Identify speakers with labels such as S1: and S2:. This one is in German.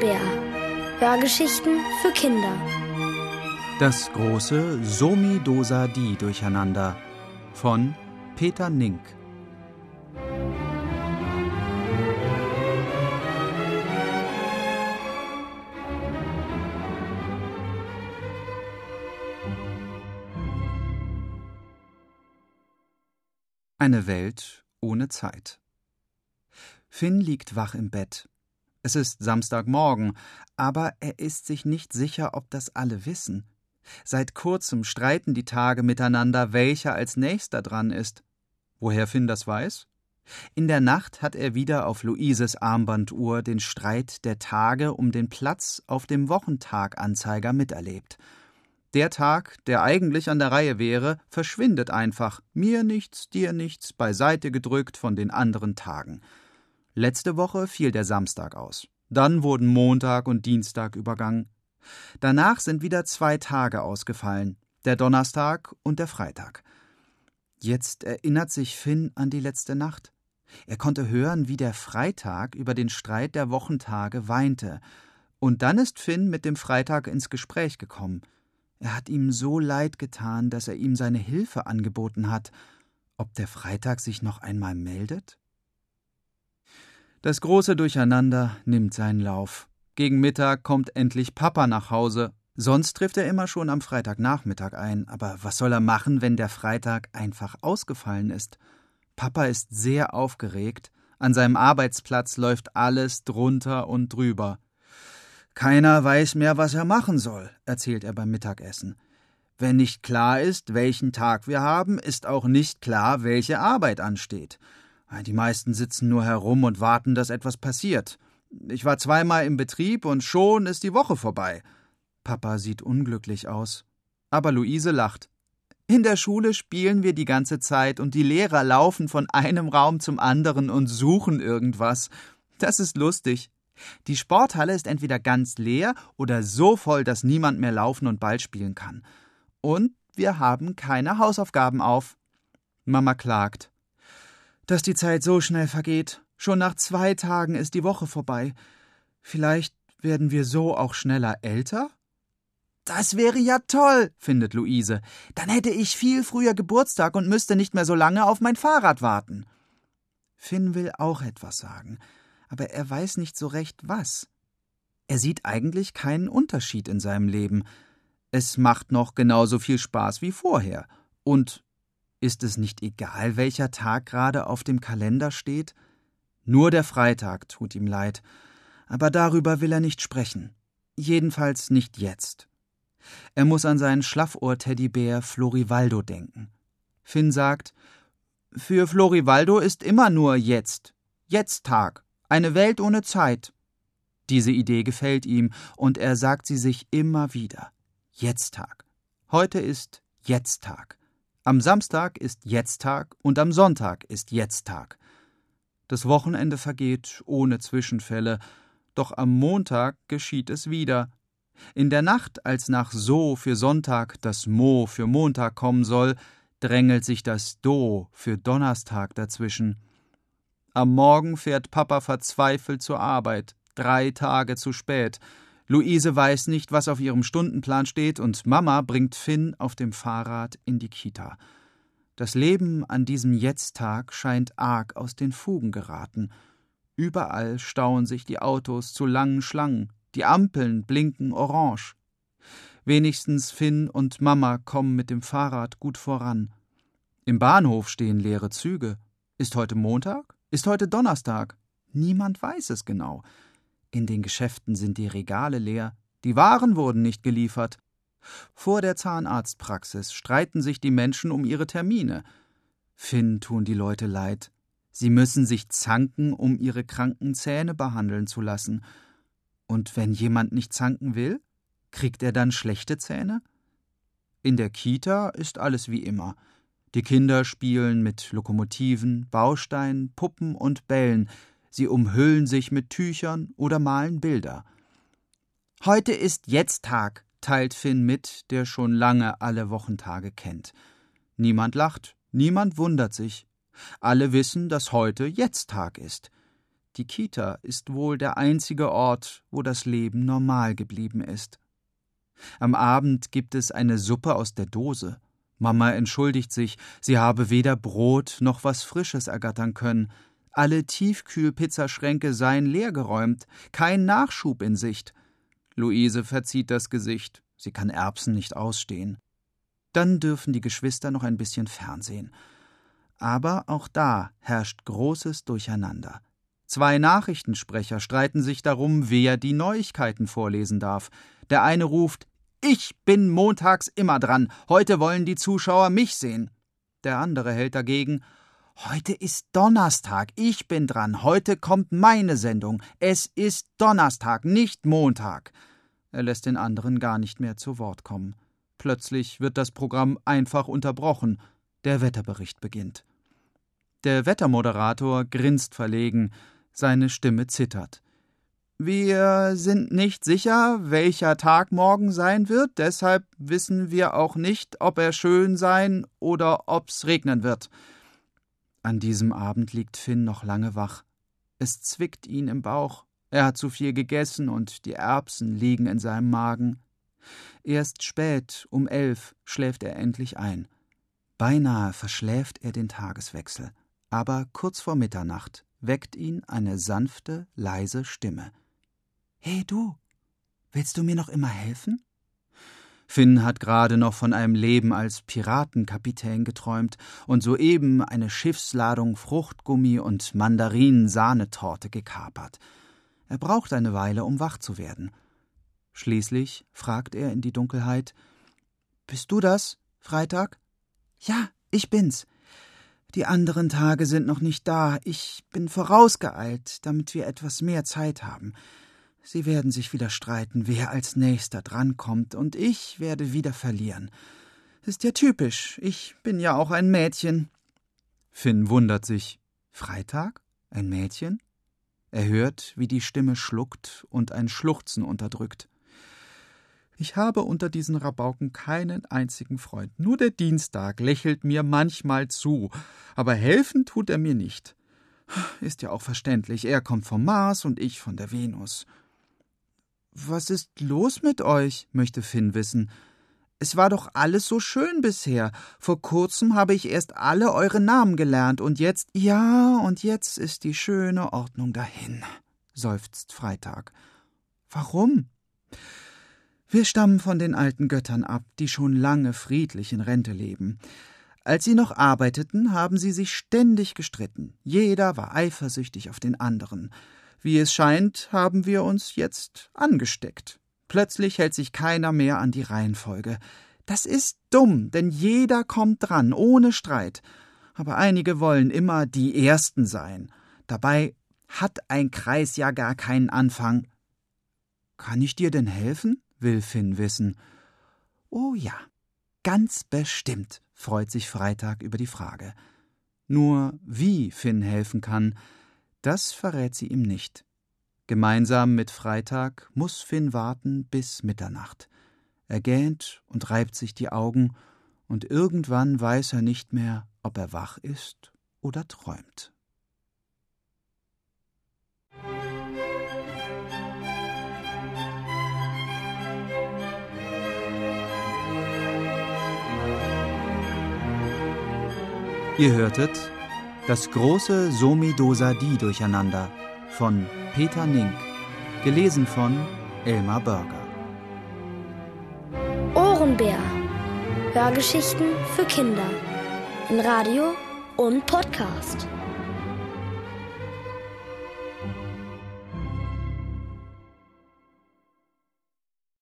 S1: Bär. Hörgeschichten für Kinder.
S2: Das große Somi Dosa Di Durcheinander von Peter Nink. Eine Welt ohne Zeit. Finn liegt wach im Bett. Es ist Samstagmorgen, aber er ist sich nicht sicher, ob das alle wissen. Seit kurzem streiten die Tage miteinander, welcher als nächster dran ist. Woher Finn das weiß? In der Nacht hat er wieder auf Luises Armbanduhr den Streit der Tage um den Platz auf dem Wochentaganzeiger miterlebt. Der Tag, der eigentlich an der Reihe wäre, verschwindet einfach, mir nichts, dir nichts, beiseite gedrückt von den anderen Tagen. Letzte Woche fiel der Samstag aus. Dann wurden Montag und Dienstag übergangen. Danach sind wieder zwei Tage ausgefallen, der Donnerstag und der Freitag. Jetzt erinnert sich Finn an die letzte Nacht. Er konnte hören, wie der Freitag über den Streit der Wochentage weinte. Und dann ist Finn mit dem Freitag ins Gespräch gekommen. Er hat ihm so leid getan, dass er ihm seine Hilfe angeboten hat. Ob der Freitag sich noch einmal meldet? Das große Durcheinander nimmt seinen Lauf. Gegen Mittag kommt endlich Papa nach Hause. Sonst trifft er immer schon am Freitagnachmittag ein. Aber was soll er machen, wenn der Freitag einfach ausgefallen ist? Papa ist sehr aufgeregt. An seinem Arbeitsplatz läuft alles drunter und drüber. Keiner weiß mehr, was er machen soll, erzählt er beim Mittagessen. Wenn nicht klar ist, welchen Tag wir haben, ist auch nicht klar, welche Arbeit ansteht. Die meisten sitzen nur herum und warten, dass etwas passiert. Ich war zweimal im Betrieb und schon ist die Woche vorbei. Papa sieht unglücklich aus. Aber Luise lacht. In der Schule spielen wir die ganze Zeit und die Lehrer laufen von einem Raum zum anderen und suchen irgendwas. Das ist lustig. Die Sporthalle ist entweder ganz leer oder so voll, dass niemand mehr laufen und Ball spielen kann. Und wir haben keine Hausaufgaben auf. Mama klagt dass die Zeit so schnell vergeht. Schon nach zwei Tagen ist die Woche vorbei. Vielleicht werden wir so auch schneller älter? Das wäre ja toll, findet Luise. Dann hätte ich viel früher Geburtstag und müsste nicht mehr so lange auf mein Fahrrad warten. Finn will auch etwas sagen, aber er weiß nicht so recht was. Er sieht eigentlich keinen Unterschied in seinem Leben. Es macht noch genauso viel Spaß wie vorher. Und ist es nicht egal, welcher Tag gerade auf dem Kalender steht? Nur der Freitag tut ihm leid, aber darüber will er nicht sprechen. Jedenfalls nicht jetzt. Er muss an seinen Schlaffohr-Teddybär Florivaldo denken. Finn sagt, für Florivaldo ist immer nur jetzt. Jetzt Tag. Eine Welt ohne Zeit. Diese Idee gefällt ihm, und er sagt sie sich immer wieder. Jetzt Tag. Heute ist Jetzt Tag. Am Samstag ist Jetzttag und am Sonntag ist Jetzttag. Das Wochenende vergeht ohne Zwischenfälle, doch am Montag geschieht es wieder. In der Nacht, als nach So für Sonntag das Mo für Montag kommen soll, drängelt sich das Do für Donnerstag dazwischen. Am Morgen fährt Papa verzweifelt zur Arbeit, drei Tage zu spät. Luise weiß nicht, was auf ihrem Stundenplan steht, und Mama bringt Finn auf dem Fahrrad in die Kita. Das Leben an diesem Jetzttag scheint arg aus den Fugen geraten. Überall stauen sich die Autos zu langen Schlangen, die Ampeln blinken orange. Wenigstens Finn und Mama kommen mit dem Fahrrad gut voran. Im Bahnhof stehen leere Züge. Ist heute Montag? Ist heute Donnerstag? Niemand weiß es genau. In den Geschäften sind die Regale leer, die Waren wurden nicht geliefert. Vor der Zahnarztpraxis streiten sich die Menschen um ihre Termine. Finn tun die Leute leid. Sie müssen sich zanken, um ihre kranken Zähne behandeln zu lassen. Und wenn jemand nicht zanken will, kriegt er dann schlechte Zähne? In der Kita ist alles wie immer. Die Kinder spielen mit Lokomotiven, Bausteinen, Puppen und Bällen, sie umhüllen sich mit Tüchern oder malen Bilder. Heute ist jetzt Tag, teilt Finn mit, der schon lange alle Wochentage kennt. Niemand lacht, niemand wundert sich. Alle wissen, dass heute jetzt Tag ist. Die Kita ist wohl der einzige Ort, wo das Leben normal geblieben ist. Am Abend gibt es eine Suppe aus der Dose. Mama entschuldigt sich, sie habe weder Brot noch was Frisches ergattern können. Alle Tiefkühlpizzaschränke seien leergeräumt, kein Nachschub in Sicht. Luise verzieht das Gesicht, sie kann Erbsen nicht ausstehen. Dann dürfen die Geschwister noch ein bisschen Fernsehen. Aber auch da herrscht großes Durcheinander. Zwei Nachrichtensprecher streiten sich darum, wer die Neuigkeiten vorlesen darf. Der eine ruft Ich bin montags immer dran, heute wollen die Zuschauer mich sehen. Der andere hält dagegen Heute ist Donnerstag, ich bin dran, heute kommt meine Sendung. Es ist Donnerstag, nicht Montag. Er lässt den anderen gar nicht mehr zu Wort kommen. Plötzlich wird das Programm einfach unterbrochen. Der Wetterbericht beginnt. Der Wettermoderator grinst verlegen, seine Stimme zittert. Wir sind nicht sicher, welcher Tag morgen sein wird, deshalb wissen wir auch nicht, ob er schön sein oder ob's regnen wird. An diesem Abend liegt Finn noch lange wach. Es zwickt ihn im Bauch. Er hat zu viel gegessen und die Erbsen liegen in seinem Magen. Erst spät, um elf, schläft er endlich ein. Beinahe verschläft er den Tageswechsel. Aber kurz vor Mitternacht weckt ihn eine sanfte, leise Stimme. Hey du, willst du mir noch immer helfen? Finn hat gerade noch von einem Leben als Piratenkapitän geträumt und soeben eine Schiffsladung Fruchtgummi und Mandarinen-Sahnetorte gekapert. Er braucht eine Weile, um wach zu werden. Schließlich fragt er in die Dunkelheit: Bist du das, Freitag? Ja, ich bin's. Die anderen Tage sind noch nicht da. Ich bin vorausgeeilt, damit wir etwas mehr Zeit haben. Sie werden sich wieder streiten, wer als nächster drankommt, und ich werde wieder verlieren. Ist ja typisch. Ich bin ja auch ein Mädchen. Finn wundert sich. Freitag? Ein Mädchen? Er hört, wie die Stimme schluckt und ein Schluchzen unterdrückt. Ich habe unter diesen Rabauken keinen einzigen Freund. Nur der Dienstag lächelt mir manchmal zu, aber helfen tut er mir nicht. Ist ja auch verständlich, er kommt vom Mars und ich von der Venus. Was ist los mit euch? möchte Finn wissen. Es war doch alles so schön bisher. Vor kurzem habe ich erst alle eure Namen gelernt und jetzt, ja, und jetzt ist die schöne Ordnung dahin, seufzt Freitag. Warum? Wir stammen von den alten Göttern ab, die schon lange friedlich in Rente leben. Als sie noch arbeiteten, haben sie sich ständig gestritten. Jeder war eifersüchtig auf den anderen. Wie es scheint, haben wir uns jetzt angesteckt. Plötzlich hält sich keiner mehr an die Reihenfolge. Das ist dumm, denn jeder kommt dran, ohne Streit. Aber einige wollen immer die Ersten sein. Dabei hat ein Kreis ja gar keinen Anfang. Kann ich dir denn helfen? will Finn wissen. Oh ja, ganz bestimmt, freut sich Freitag über die Frage. Nur wie Finn helfen kann, das verrät sie ihm nicht. Gemeinsam mit Freitag muss Finn warten bis Mitternacht. Er gähnt und reibt sich die Augen, und irgendwann weiß er nicht mehr, ob er wach ist oder träumt. Ihr hörtet das große Somi-Dosa-Di-Durcheinander von Peter Nink, gelesen von Elmar Börger.
S1: Ohrenbär. Hörgeschichten für Kinder. In Radio und Podcast.